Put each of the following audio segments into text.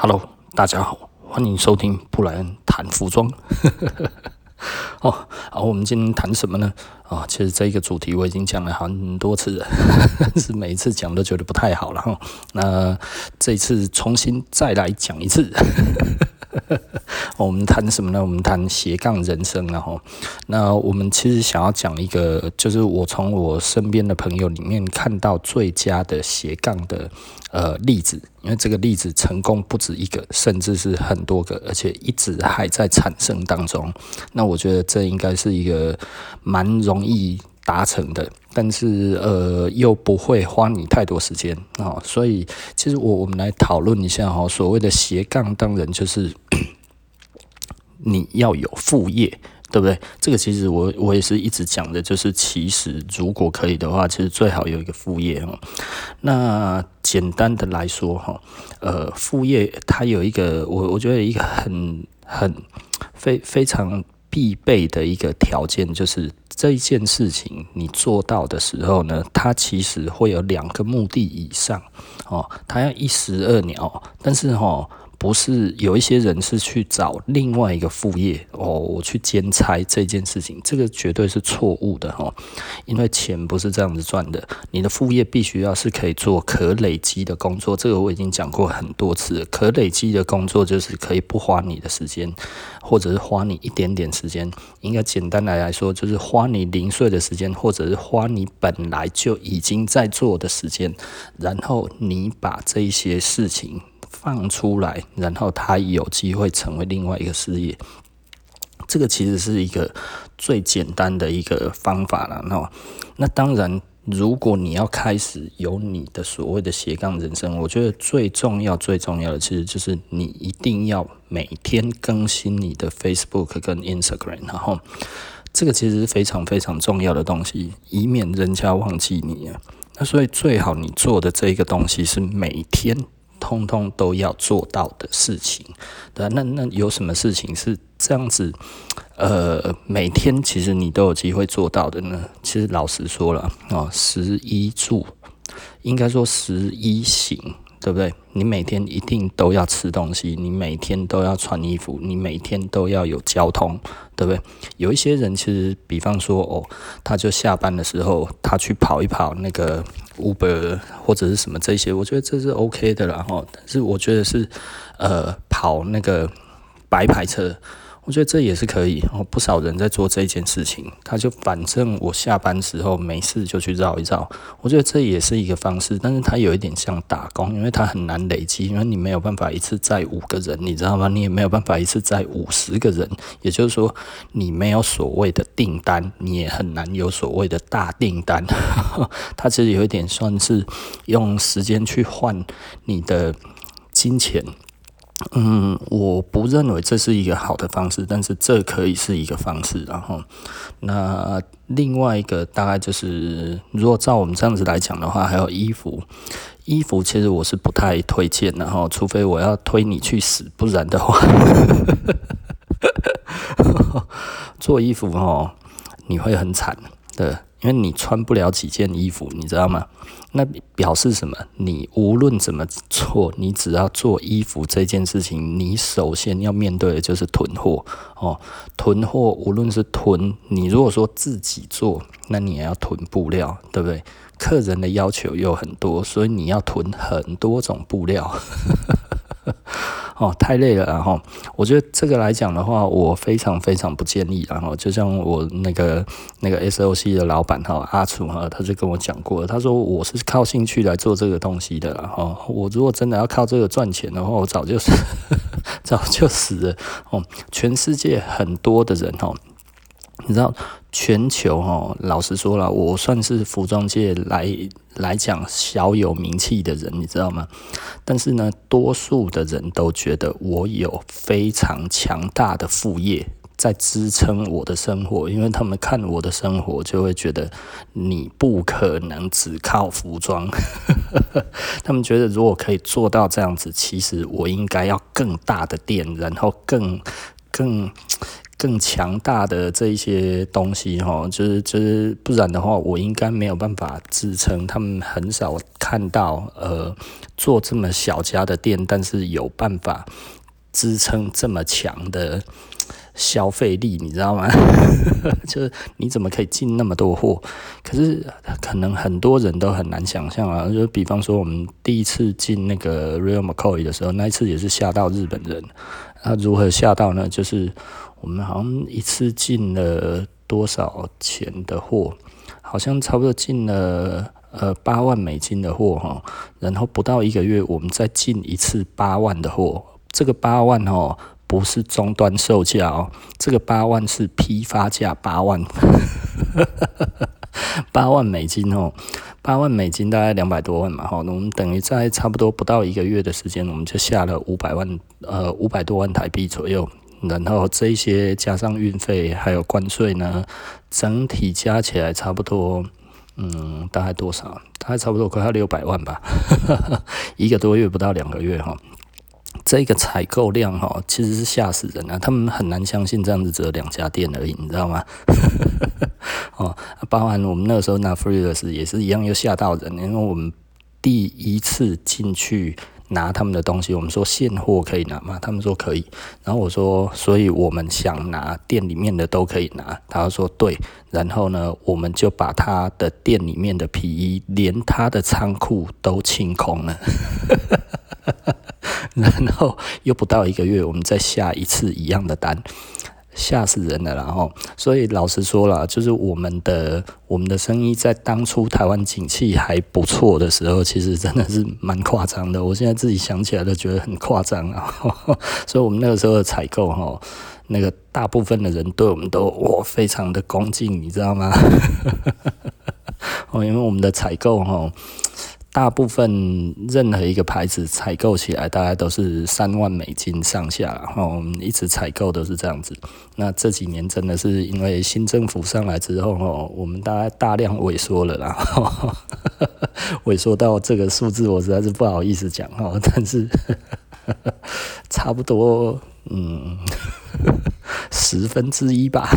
Hello，大家好，欢迎收听布莱恩谈服装。哦，好，我们今天谈什么呢？啊、其实这个主题我已经讲了很多次了，但 是每一次讲都觉得不太好了哈。那这次重新再来讲一次。我们谈什么呢？我们谈斜杠人生，然后，那我们其实想要讲一个，就是我从我身边的朋友里面看到最佳的斜杠的呃例子，因为这个例子成功不止一个，甚至是很多个，而且一直还在产生当中。那我觉得这应该是一个蛮容易达成的，但是呃又不会花你太多时间啊。所以其实我我们来讨论一下哈，所谓的斜杠，当然就是。你要有副业，对不对？这个其实我我也是一直讲的，就是其实如果可以的话，其实最好有一个副业哈。那简单的来说哈，呃，副业它有一个我我觉得一个很很非非常必备的一个条件，就是这一件事情你做到的时候呢，它其实会有两个目的以上哦，它要一石二鸟，但是哈。不是有一些人是去找另外一个副业哦，我去兼差这件事情，这个绝对是错误的哈，因为钱不是这样子赚的。你的副业必须要是可以做可累积的工作，这个我已经讲过很多次。可累积的工作就是可以不花你的时间，或者是花你一点点时间。应该简单来来说，就是花你零碎的时间，或者是花你本来就已经在做的时间，然后你把这一些事情。放出来，然后他有机会成为另外一个事业，这个其实是一个最简单的一个方法了。那那当然，如果你要开始有你的所谓的斜杠人生，我觉得最重要、最重要的其实就是你一定要每天更新你的 Facebook 跟 Instagram，然后这个其实是非常非常重要的东西，以免人家忘记你啊。那所以最好你做的这一个东西是每天。通通都要做到的事情，对，那那有什么事情是这样子？呃，每天其实你都有机会做到的呢？其实老实说了哦，十一住，应该说十一行。对不对？你每天一定都要吃东西，你每天都要穿衣服，你每天都要有交通，对不对？有一些人其实，比方说哦，他就下班的时候，他去跑一跑那个 Uber 或者是什么这些，我觉得这是 OK 的啦哈。但是我觉得是呃，跑那个白牌车。我觉得这也是可以哦，不少人在做这件事情，他就反正我下班时候没事就去绕一绕，我觉得这也是一个方式，但是它有一点像打工，因为它很难累积，因为你没有办法一次载五个人，你知道吗？你也没有办法一次载五十个人，也就是说，你没有所谓的订单，你也很难有所谓的大订单，它其实有一点算是用时间去换你的金钱。嗯，我不认为这是一个好的方式，但是这可以是一个方式。然后，那另外一个大概就是，如果照我们这样子来讲的话，还有衣服，衣服其实我是不太推荐的。哈，除非我要推你去死，不然的话，做衣服哦，你会很惨的。因为你穿不了几件衣服，你知道吗？那表示什么？你无论怎么做，你只要做衣服这件事情，你首先要面对的就是囤货哦。囤货，无论是囤，你如果说自己做，那你也要囤布料，对不对？客人的要求又很多，所以你要囤很多种布料。哦，太累了，然后我觉得这个来讲的话，我非常非常不建议。然后就像我那个那个 SOC 的老板哈阿楚哈，他就跟我讲过，他说我是靠兴趣来做这个东西的。然后我如果真的要靠这个赚钱的话，我早就 早就死了。哦，全世界很多的人哦。你知道全球哦，老实说了，我算是服装界来来讲小有名气的人，你知道吗？但是呢，多数的人都觉得我有非常强大的副业在支撑我的生活，因为他们看我的生活就会觉得你不可能只靠服装，他们觉得如果可以做到这样子，其实我应该要更大的店，然后更更。更强大的这一些东西哈，就是就是不然的话，我应该没有办法支撑。他们很少看到呃做这么小家的店，但是有办法支撑这么强的。消费力，你知道吗？就是你怎么可以进那么多货？可是可能很多人都很难想象啊。就比方说，我们第一次进那个 Real McCoy 的时候，那一次也是吓到日本人。那如何吓到呢？就是我们好像一次进了多少钱的货？好像差不多进了呃八万美金的货哈。然后不到一个月，我们再进一次八万的货。这个八万哦。不是终端售价哦，这个八万是批发价八万，八万美金哦，八万美金大概两百多万嘛，哈，我们等于在差不多不到一个月的时间，我们就下了五百万，呃，五百多万台币左右，然后这些加上运费还有关税呢，整体加起来差不多，嗯，大概多少？大概差不多快要六百万吧，一个多月不到两个月哈。这个采购量哈，其实是吓死人啊！他们很难相信这样子只有两家店而已，你知道吗？哦，包含我们那个时候拿 Freeless 也是一样，又吓到人，因为我们第一次进去拿他们的东西，我们说现货可以拿吗？他们说可以，然后我说，所以我们想拿店里面的都可以拿，他说对，然后呢，我们就把他的店里面的皮衣连他的仓库都清空了。然后又不到一个月，我们再下一次一样的单，吓死人了。然后，所以老实说了，就是我们的我们的生意在当初台湾景气还不错的时候，其实真的是蛮夸张的。我现在自己想起来都觉得很夸张啊。所以，我们那个时候的采购哈，那个大部分的人对我们都哇非常的恭敬，你知道吗？哦，因为我们的采购哈。大部分任何一个牌子采购起来大概都是三万美金上下，然后我们一直采购都是这样子。那这几年真的是因为新政府上来之后哦，我们大概大量萎缩了啦，萎缩到这个数字我实在是不好意思讲哦，但是 差不多嗯 十分之一吧。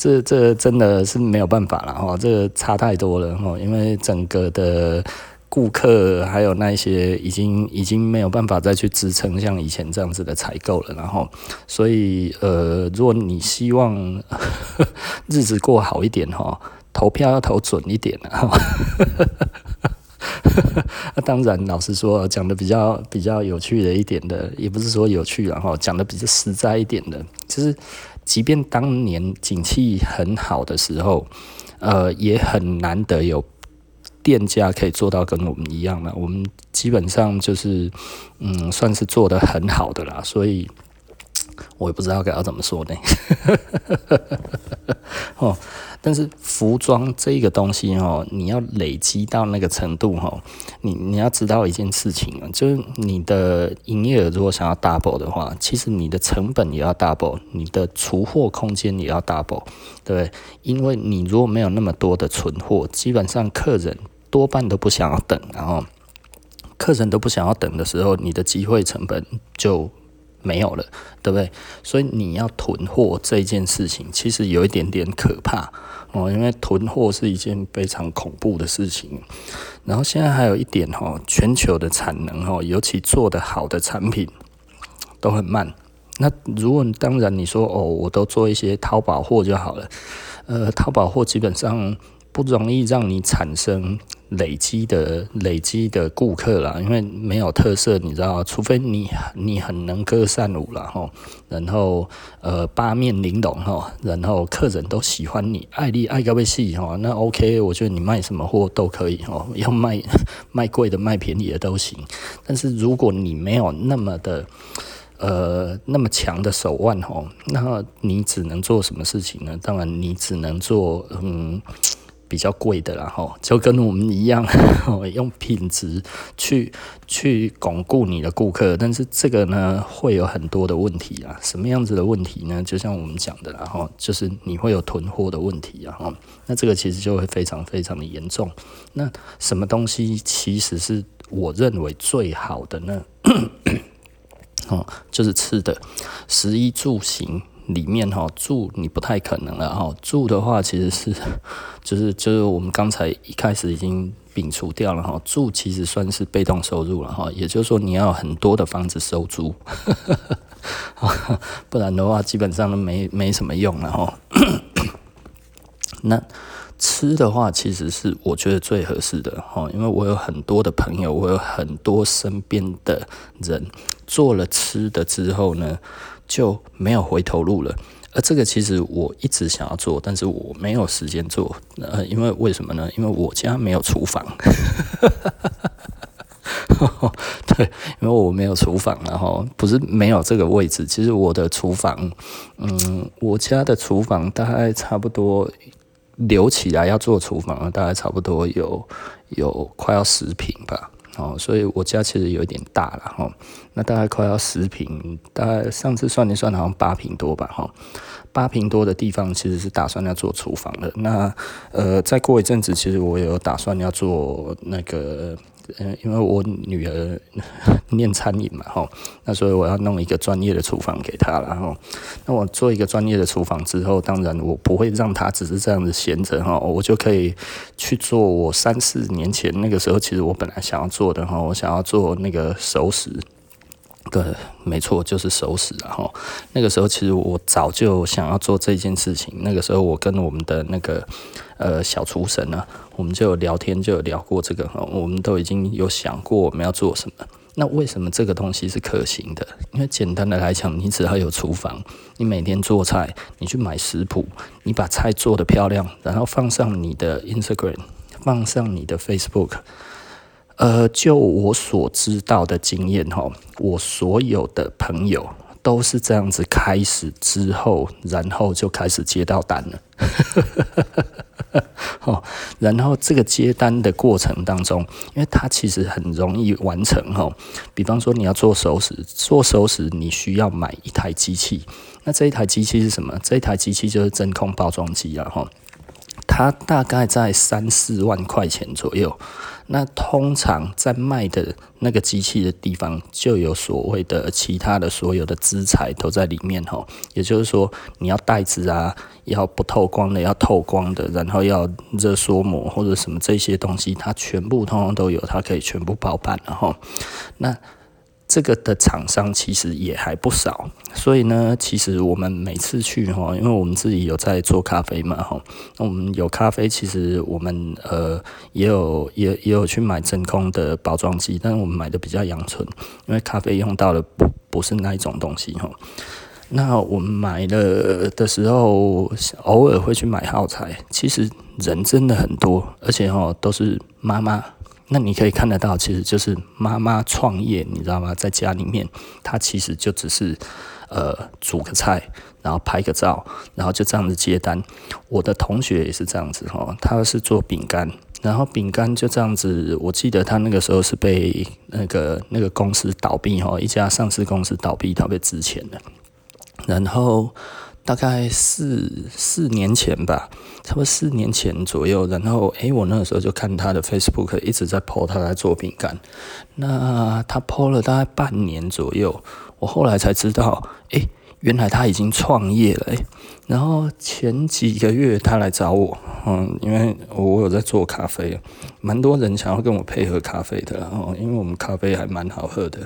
这这真的是没有办法了哈，这差太多了哈，因为整个的顾客还有那些已经已经没有办法再去支撑像以前这样子的采购了，然后所以呃，如果你希望日子过好一点哈，投票要投准一点啊。那当然，老实说，讲的比较比较有趣的一点的，也不是说有趣，然后讲的比较实在一点的，就是。即便当年景气很好的时候，呃，也很难得有店家可以做到跟我们一样了。我们基本上就是，嗯，算是做得很好的啦，所以我也不知道该要怎么说呢。哦。但是服装这个东西哦，你要累积到那个程度哦，你你要知道一件事情啊，就是你的营业额如果想要 double 的话，其实你的成本也要 double，你的储货空间也要 double，对不对？因为你如果没有那么多的存货，基本上客人多半都不想要等，然后客人都不想要等的时候，你的机会成本就没有了，对不对？所以你要囤货这件事情，其实有一点点可怕哦，因为囤货是一件非常恐怖的事情。然后现在还有一点哦，全球的产能哦，尤其做得好的产品都很慢。那如果当然你说哦，我都做一些淘宝货就好了，呃，淘宝货基本上不容易让你产生。累积的累积的顾客啦，因为没有特色，你知道，除非你你很能歌善舞啦吼，然后呃八面玲珑哈，然后客人都喜欢你，爱丽爱到要死哈，那 OK，我觉得你卖什么货都可以哈，要卖卖贵的卖便宜的都行。但是如果你没有那么的呃那么强的手腕吼，那你只能做什么事情呢？当然你只能做嗯。比较贵的啦，吼，就跟我们一样，用品质去去巩固你的顾客，但是这个呢，会有很多的问题啊。什么样子的问题呢？就像我们讲的，然后就是你会有囤货的问题啊，那这个其实就会非常非常的严重。那什么东西其实是我认为最好的呢？哦，就是吃的，食衣住行里面哈，住你不太可能了哈。住的话其实是，就是就是我们刚才一开始已经摒除掉了哈。住其实算是被动收入了哈，也就是说你要很多的房子收租，不然的话基本上都没没什么用了哈。那。吃的话，其实是我觉得最合适的哈，因为我有很多的朋友，我有很多身边的人做了吃的之后呢，就没有回头路了。而这个其实我一直想要做，但是我没有时间做。呃，因为为什么呢？因为我家没有厨房。对，因为我没有厨房，然后不是没有这个位置。其实我的厨房，嗯，我家的厨房大概差不多。留起来要做厨房，大概差不多有有快要十平吧，哦，所以我家其实有一点大了哈，那大概快要十平，大概上次算一算好像八平多吧，哈，八平多的地方其实是打算要做厨房的，那呃，再过一阵子，其实我有打算要做那个。嗯，因为我女儿 念餐饮嘛，吼，那所以我要弄一个专业的厨房给她，然后，那我做一个专业的厨房之后，当然我不会让她只是这样子闲着，哈，我就可以去做我三四年前那个时候，其实我本来想要做的，哈，我想要做那个熟食。对，没错，就是熟食。然后那个时候，其实我早就想要做这件事情。那个时候，我跟我们的那个呃小厨神呢，我们就有聊天，就有聊过这个。我们都已经有想过我们要做什么。那为什么这个东西是可行的？因为简单的来讲，你只要有厨房，你每天做菜，你去买食谱，你把菜做得漂亮，然后放上你的 Instagram，放上你的 Facebook。呃，就我所知道的经验哈，我所有的朋友都是这样子开始之后，然后就开始接到单了。哦，然后这个接单的过程当中，因为它其实很容易完成哈。比方说你要做熟食，做熟食你需要买一台机器，那这一台机器是什么？这一台机器就是真空包装机啊哈。它大概在三四万块钱左右。那通常在卖的那个机器的地方，就有所谓的其他的所有的资材都在里面哈。也就是说，你要袋子啊，要不透光的，要透光的，然后要热缩膜或者什么这些东西，它全部通通都有，它可以全部包办了哈。那这个的厂商其实也还不少，所以呢，其实我们每次去哈，因为我们自己有在做咖啡嘛哈，那我们有咖啡，其实我们呃也有也也有去买真空的包装机，但是我们买的比较阳春，因为咖啡用到的不不是那一种东西哈。那我们买了的时候，偶尔会去买耗材，其实人真的很多，而且哈都是妈妈。那你可以看得到，其实就是妈妈创业，你知道吗？在家里面，她其实就只是呃煮个菜，然后拍个照，然后就这样子接单。我的同学也是这样子哈，他是做饼干，然后饼干就这样子。我记得他那个时候是被那个那个公司倒闭哈，一家上市公司倒闭，他被资遣了，然后。大概四四年前吧，差不多四年前左右。然后，诶，我那个时候就看他的 Facebook 一直在 po 他在做饼干。那他 po 了大概半年左右，我后来才知道，诶。原来他已经创业了，欸，然后前几个月他来找我，嗯，因为我有在做咖啡，蛮多人想要跟我配合咖啡的，然后因为我们咖啡还蛮好喝的，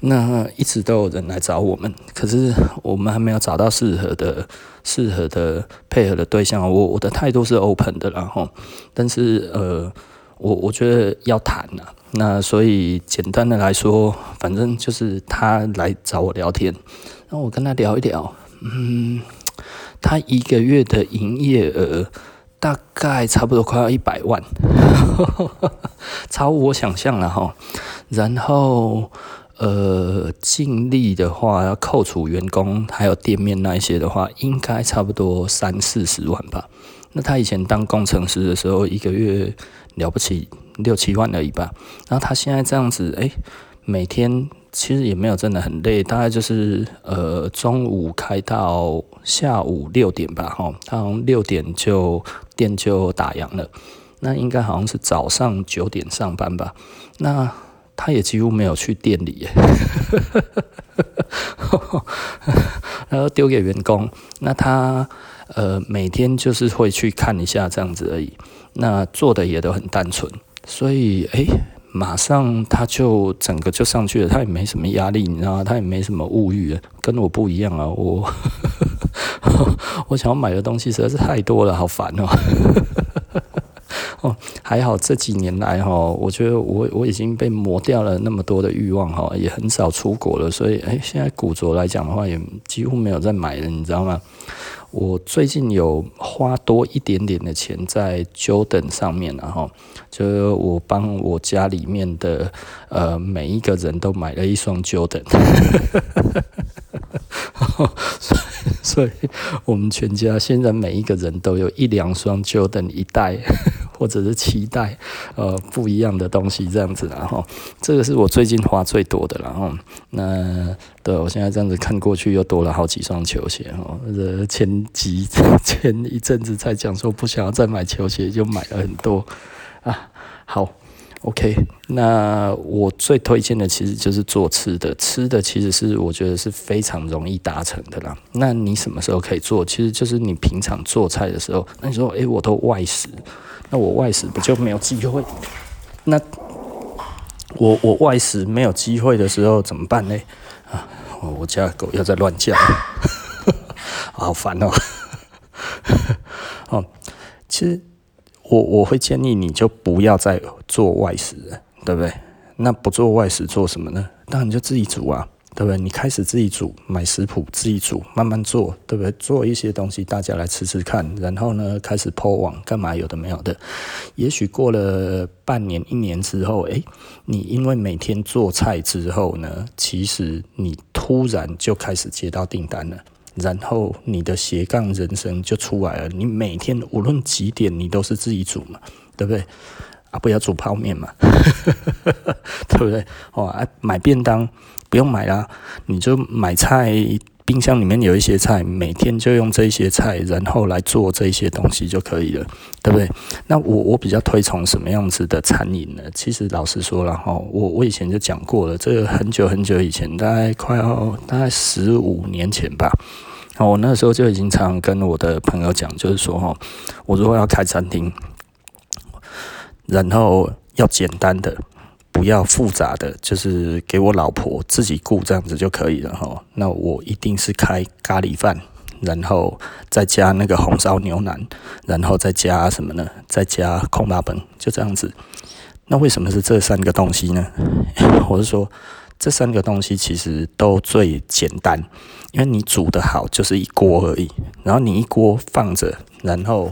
那一直都有人来找我们，可是我们还没有找到适合的、适合的配合的对象。我我的态度是 open 的，然后，但是呃，我我觉得要谈呐，那所以简单的来说，反正就是他来找我聊天。那我跟他聊一聊，嗯，他一个月的营业额大概差不多快要一百万，超我想象了哈。然后，呃，净利的话要扣除员工还有店面那一些的话，应该差不多三四十万吧。那他以前当工程师的时候，一个月了不起六七万而已吧。然后他现在这样子，哎，每天。其实也没有真的很累，大概就是呃中午开到下午六点吧，哈，他好像六点就店就打烊了，那应该好像是早上九点上班吧，那。他也几乎没有去店里耶，然后丢给员工。那他呃每天就是会去看一下这样子而已。那做的也都很单纯，所以诶。马上他就整个就上去了，他也没什么压力，你知道吗？他也没什么物欲，跟我不一样啊！我 我想要买的东西实在是太多了，好烦哦！哦，还好这几年来哈，我觉得我我已经被磨掉了那么多的欲望哈，也很少出国了，所以诶，现在古着来讲的话，也几乎没有在买了，你知道吗？我最近有花多一点点的钱在 Jordan 上面，然后就我帮我家里面的呃每一个人都买了一双 Jordan，所以 所以我们全家现在每一个人都有一两双就等一代。或者是期待呃不一样的东西这样子，然后这个是我最近花最多的，然后那对我现在这样子看过去又多了好几双球鞋哦。这前几前一阵子在讲说不想要再买球鞋，就买了很多啊。好，OK，那我最推荐的其实就是做吃的，吃的其实是我觉得是非常容易达成的啦。那你什么时候可以做？其实就是你平常做菜的时候。那你说，诶、我都外食。那我外食不就没有机会？那我我外食没有机会的时候怎么办呢？啊，我家狗又在乱叫，好烦哦！哦，其实我我会建议你就不要再做外食了，对不对？那不做外食做什么呢？那你就自己煮啊。对不对？你开始自己煮，买食谱自己煮，慢慢做，对不对？做一些东西，大家来吃吃看。然后呢，开始 po 网，干嘛有的没有的。也许过了半年、一年之后，诶，你因为每天做菜之后呢，其实你突然就开始接到订单了。然后你的斜杠人生就出来了。你每天无论几点，你都是自己煮嘛，对不对？啊，不要煮泡面嘛，对不对？哦，啊，买便当。不用买啦，你就买菜，冰箱里面有一些菜，每天就用这些菜，然后来做这些东西就可以了，对不对？那我我比较推崇什么样子的餐饮呢？其实老实说了哈，我我以前就讲过了，这个很久很久以前，大概快要大概十五年前吧，我那时候就已经常跟我的朋友讲，就是说哈，我如果要开餐厅，然后要简单的。不要复杂的，就是给我老婆自己顾这样子就可以了哈。那我一定是开咖喱饭，然后再加那个红烧牛腩，然后再加什么呢？再加焢肉饭，就这样子。那为什么是这三个东西呢？我是说，这三个东西其实都最简单，因为你煮得好就是一锅而已。然后你一锅放着，然后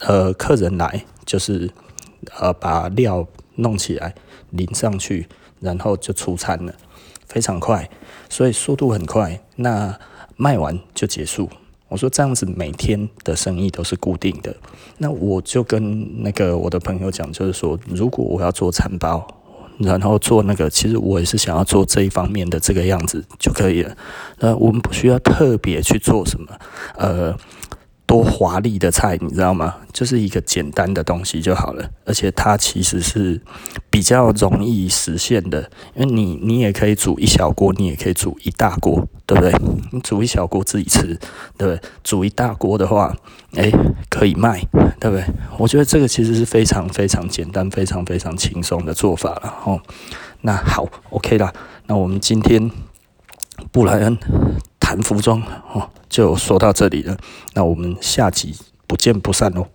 呃客人来就是呃把料弄起来。淋上去，然后就出餐了，非常快，所以速度很快。那卖完就结束。我说这样子每天的生意都是固定的。那我就跟那个我的朋友讲，就是说，如果我要做餐包，然后做那个，其实我也是想要做这一方面的这个样子就可以了。那我们不需要特别去做什么，呃。多华丽的菜，你知道吗？就是一个简单的东西就好了，而且它其实是比较容易实现的，因为你你也可以煮一小锅，你也可以煮一大锅，对不对？你煮一小锅自己吃，对不对？煮一大锅的话，诶，可以卖，对不对？我觉得这个其实是非常非常简单、非常非常轻松的做法了。哦，那好，OK 啦，那我们今天布莱恩。谈服装哦，就说到这里了。那我们下集不见不散哦。